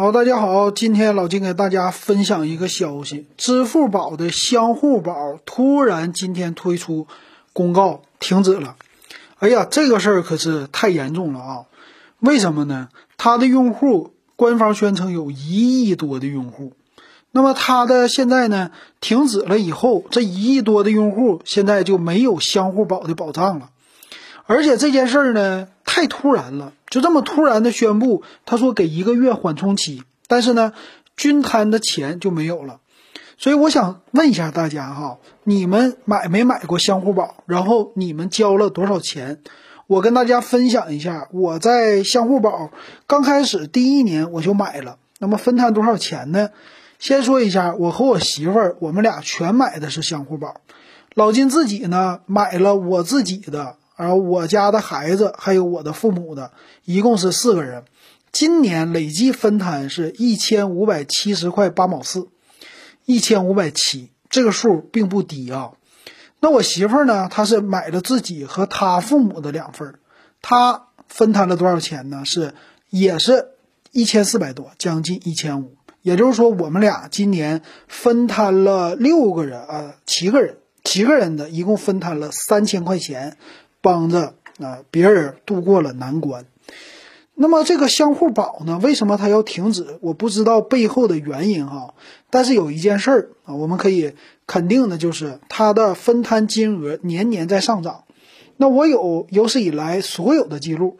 好，大家好，今天老金给大家分享一个消息：支付宝的相互宝突然今天推出公告停止了。哎呀，这个事儿可是太严重了啊！为什么呢？它的用户官方宣称有一亿多的用户，那么它的现在呢停止了以后，这一亿多的用户现在就没有相互宝的保障了。而且这件事儿呢太突然了。就这么突然的宣布，他说给一个月缓冲期，但是呢，均摊的钱就没有了。所以我想问一下大家哈，你们买没买过相互宝？然后你们交了多少钱？我跟大家分享一下，我在相互宝刚开始第一年我就买了。那么分摊多少钱呢？先说一下，我和我媳妇儿，我们俩全买的是相互宝。老金自己呢，买了我自己的。而我家的孩子还有我的父母的，一共是四个人，今年累计分摊是一千五百七十块八毛四，一千五百七，这个数并不低啊。那我媳妇儿呢，她是买了自己和她父母的两份，她分摊了多少钱呢？是也是一千四百多，将近一千五。也就是说，我们俩今年分摊了六个人啊，七个人，七个人的一共分摊了三千块钱。帮着啊别人度过了难关，那么这个相互宝呢？为什么它要停止？我不知道背后的原因哈。但是有一件事儿啊，我们可以肯定的就是它的分摊金额年年在上涨。那我有有史以来所有的记录，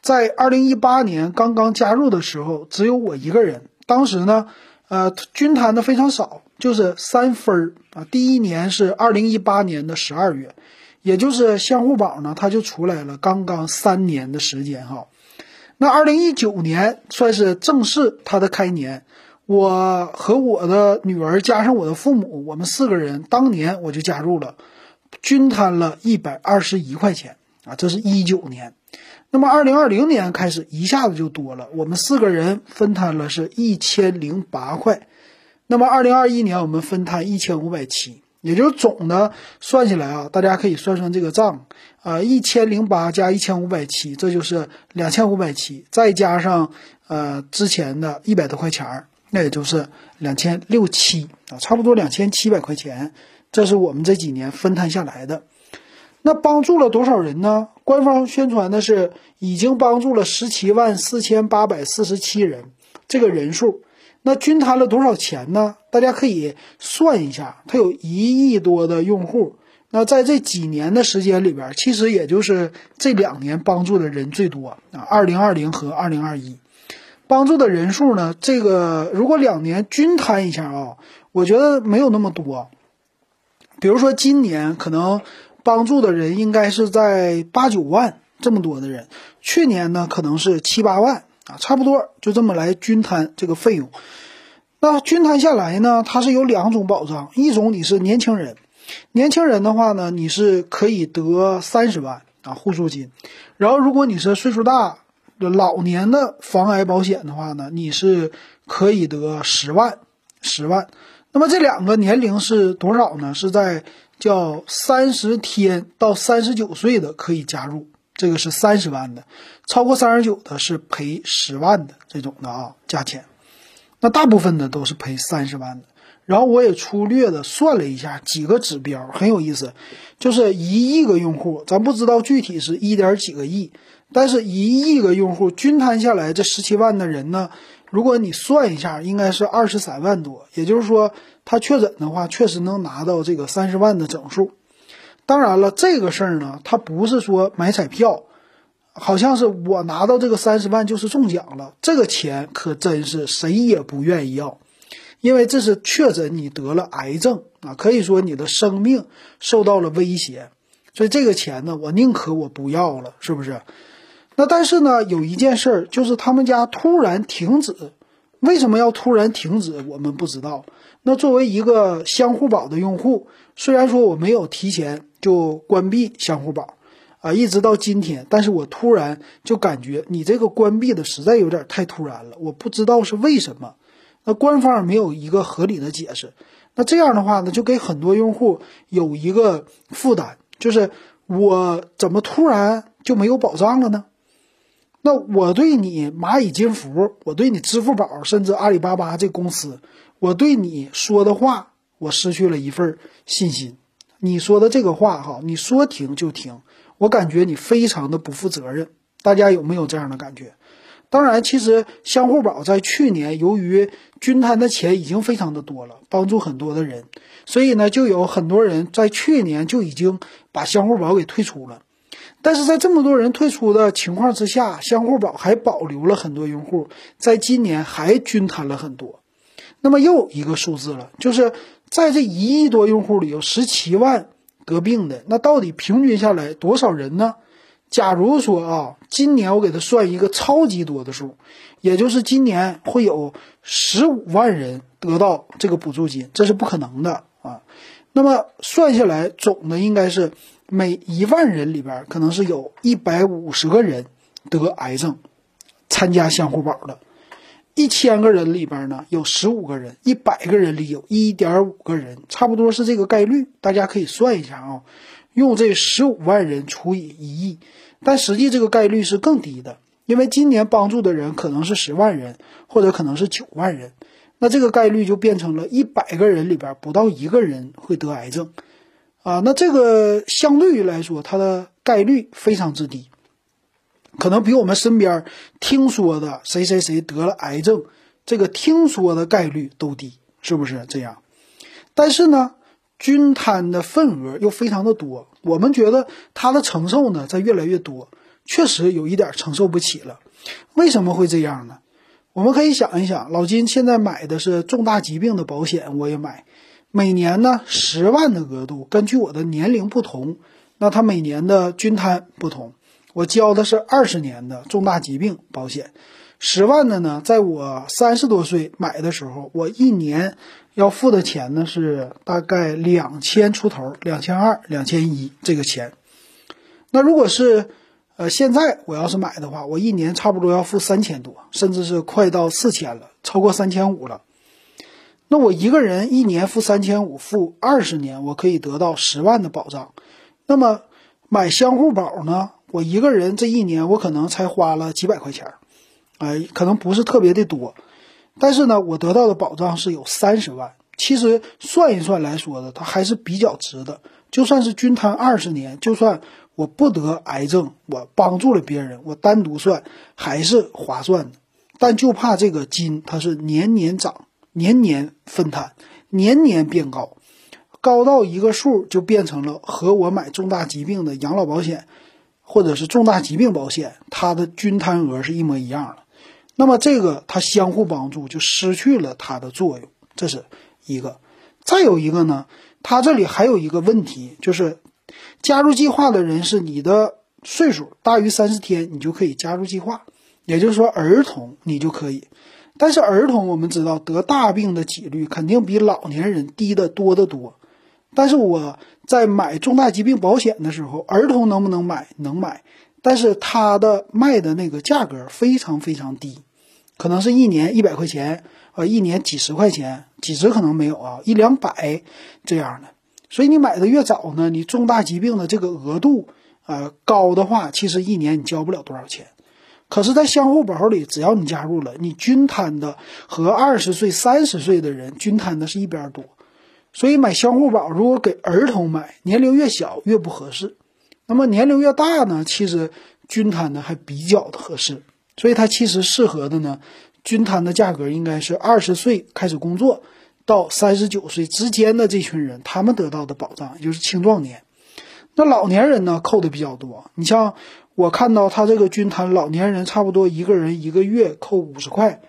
在二零一八年刚刚加入的时候，只有我一个人。当时呢，呃，均摊的非常少，就是三分儿啊。第一年是二零一八年的十二月。也就是相互宝呢，它就出来了，刚刚三年的时间哈。那二零一九年算是正式它的开年，我和我的女儿加上我的父母，我们四个人当年我就加入了，均摊了一百二十一块钱啊，这是一九年。那么二零二零年开始一下子就多了，我们四个人分摊了是一千零八块。那么二零二一年我们分摊一千五百七。也就是总的算起来啊，大家可以算算这个账啊，一千零八加一千五百七，这就是两千五百七，再加上呃之前的一百多块钱儿，那也就是两千六七啊，差不多两千七百块钱。这是我们这几年分摊下来的。那帮助了多少人呢？官方宣传的是已经帮助了十七万四千八百四十七人，这个人数。那均摊了多少钱呢？大家可以算一下，它有一亿多的用户。那在这几年的时间里边，其实也就是这两年帮助的人最多啊，二零二零和二零二一，帮助的人数呢，这个如果两年均摊一下啊，我觉得没有那么多。比如说今年可能帮助的人应该是在八九万这么多的人，去年呢可能是七八万。啊，差不多就这么来均摊这个费用。那均摊下来呢，它是有两种保障，一种你是年轻人，年轻人的话呢，你是可以得三十万啊互助金。然后如果你是岁数大、老年的防癌保险的话呢，你是可以得十万，十万。那么这两个年龄是多少呢？是在叫三十天到三十九岁的可以加入。这个是三十万的，超过三十九的是赔十万的这种的啊价钱，那大部分的都是赔三十万的。然后我也粗略的算了一下几个指标，很有意思，就是一亿个用户，咱不知道具体是一点几个亿，但是一亿个用户均摊下来，这十七万的人呢，如果你算一下，应该是二十三万多。也就是说，他确诊的话，确实能拿到这个三十万的整数。当然了，这个事儿呢，它不是说买彩票，好像是我拿到这个三十万就是中奖了。这个钱可真是谁也不愿意要，因为这是确诊你得了癌症啊，可以说你的生命受到了威胁。所以这个钱呢，我宁可我不要了，是不是？那但是呢，有一件事儿就是他们家突然停止，为什么要突然停止？我们不知道。那作为一个相互宝的用户，虽然说我没有提前。就关闭相互宝，啊，一直到今天，但是我突然就感觉你这个关闭的实在有点太突然了，我不知道是为什么，那官方没有一个合理的解释，那这样的话呢，就给很多用户有一个负担，就是我怎么突然就没有保障了呢？那我对你蚂蚁金服，我对你支付宝，甚至阿里巴巴这公司，我对你说的话，我失去了一份信心。你说的这个话哈，你说停就停，我感觉你非常的不负责任。大家有没有这样的感觉？当然，其实相互宝在去年由于均摊的钱已经非常的多了，帮助很多的人，所以呢，就有很多人在去年就已经把相互宝给退出了。但是在这么多人退出的情况之下，相互宝还保留了很多用户，在今年还均摊了很多。那么又一个数字了，就是在这一亿多用户里，有十七万得病的，那到底平均下来多少人呢？假如说啊，今年我给他算一个超级多的数，也就是今年会有十五万人得到这个补助金，这是不可能的啊。那么算下来，总的应该是。每一万人里边，可能是有一百五十个人得癌症，参加相互保的；一千个人里边呢，有十五个人；一百个人里有一点五个人，差不多是这个概率。大家可以算一下啊，用这十五万人除以一亿，但实际这个概率是更低的，因为今年帮助的人可能是十万人，或者可能是九万人，那这个概率就变成了一百个人里边不到一个人会得癌症。啊，那这个相对于来说，它的概率非常之低，可能比我们身边听说的谁谁谁得了癌症，这个听说的概率都低，是不是这样？但是呢，均摊的份额又非常的多，我们觉得它的承受呢在越来越多，确实有一点承受不起了。为什么会这样呢？我们可以想一想，老金现在买的是重大疾病的保险，我也买。每年呢十万的额度，根据我的年龄不同，那他每年的均摊不同。我交的是二十年的重大疾病保险，十万的呢，在我三十多岁买的时候，我一年要付的钱呢是大概两千出头，两千二、两千一这个钱。那如果是呃现在我要是买的话，我一年差不多要付三千多，甚至是快到四千了，超过三千五了。那我一个人一年付三千五，付二十年，我可以得到十万的保障。那么买相互保呢？我一个人这一年我可能才花了几百块钱，哎，可能不是特别的多，但是呢，我得到的保障是有三十万。其实算一算来说的，它还是比较值的。就算是均摊二十年，就算我不得癌症，我帮助了别人，我单独算还是划算的。但就怕这个金它是年年涨。年年分摊，年年变高，高到一个数就变成了和我买重大疾病的养老保险，或者是重大疾病保险，它的均摊额是一模一样的。那么这个它相互帮助就失去了它的作用，这是一个。再有一个呢，它这里还有一个问题，就是加入计划的人是你的岁数大于三十天，你就可以加入计划，也就是说儿童你就可以。但是儿童，我们知道得大病的几率肯定比老年人低得多得多。但是我在买重大疾病保险的时候，儿童能不能买？能买，但是它的卖的那个价格非常非常低，可能是一年一百块钱，呃，一年几十块钱，几十可能没有啊，一两百这样的。所以你买的越早呢，你重大疾病的这个额度，呃，高的话，其实一年你交不了多少钱。可是，在相互保里，只要你加入了，你均摊的和二十岁、三十岁的人均摊的是一边多。所以买相互保，如果给儿童买，年龄越小越不合适。那么年龄越大呢，其实均摊的还比较的合适。所以它其实适合的呢，均摊的价格应该是二十岁开始工作到三十九岁之间的这群人，他们得到的保障就是青壮年。那老年人呢，扣的比较多。你像。我看到他这个均摊，老年人差不多一个人一个月扣五十块，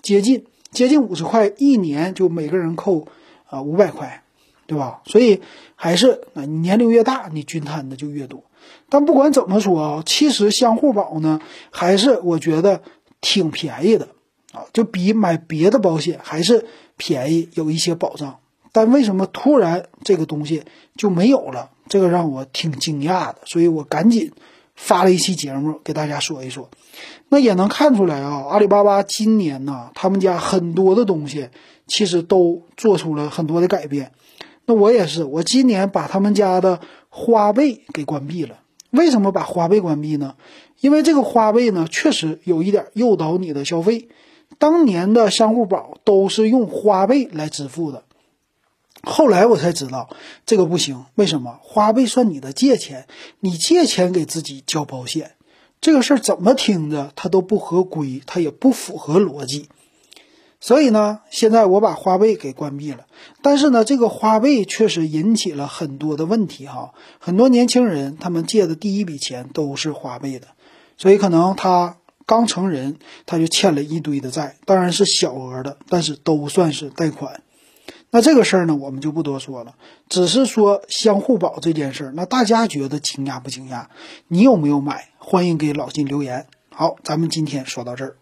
接近接近五十块，一年就每个人扣啊五百块，对吧？所以还是啊，你年龄越大，你均摊的就越多。但不管怎么说啊，其实相互保呢，还是我觉得挺便宜的啊，就比买别的保险还是便宜，有一些保障。但为什么突然这个东西就没有了？这个让我挺惊讶的，所以我赶紧。发了一期节目给大家说一说，那也能看出来啊，阿里巴巴今年呢，他们家很多的东西其实都做出了很多的改变。那我也是，我今年把他们家的花呗给关闭了。为什么把花呗关闭呢？因为这个花呗呢，确实有一点诱导你的消费。当年的商户宝都是用花呗来支付的，后来我才知道这个不行。为什么？花呗算你的借钱，你借钱给自己交保险，这个事儿怎么听着它都不合规，它也不符合逻辑。所以呢，现在我把花呗给关闭了。但是呢，这个花呗确实引起了很多的问题哈。很多年轻人他们借的第一笔钱都是花呗的，所以可能他。刚成人，他就欠了一堆的债，当然是小额的，但是都算是贷款。那这个事儿呢，我们就不多说了，只是说相互保这件事儿。那大家觉得惊讶不惊讶？你有没有买？欢迎给老金留言。好，咱们今天说到这儿。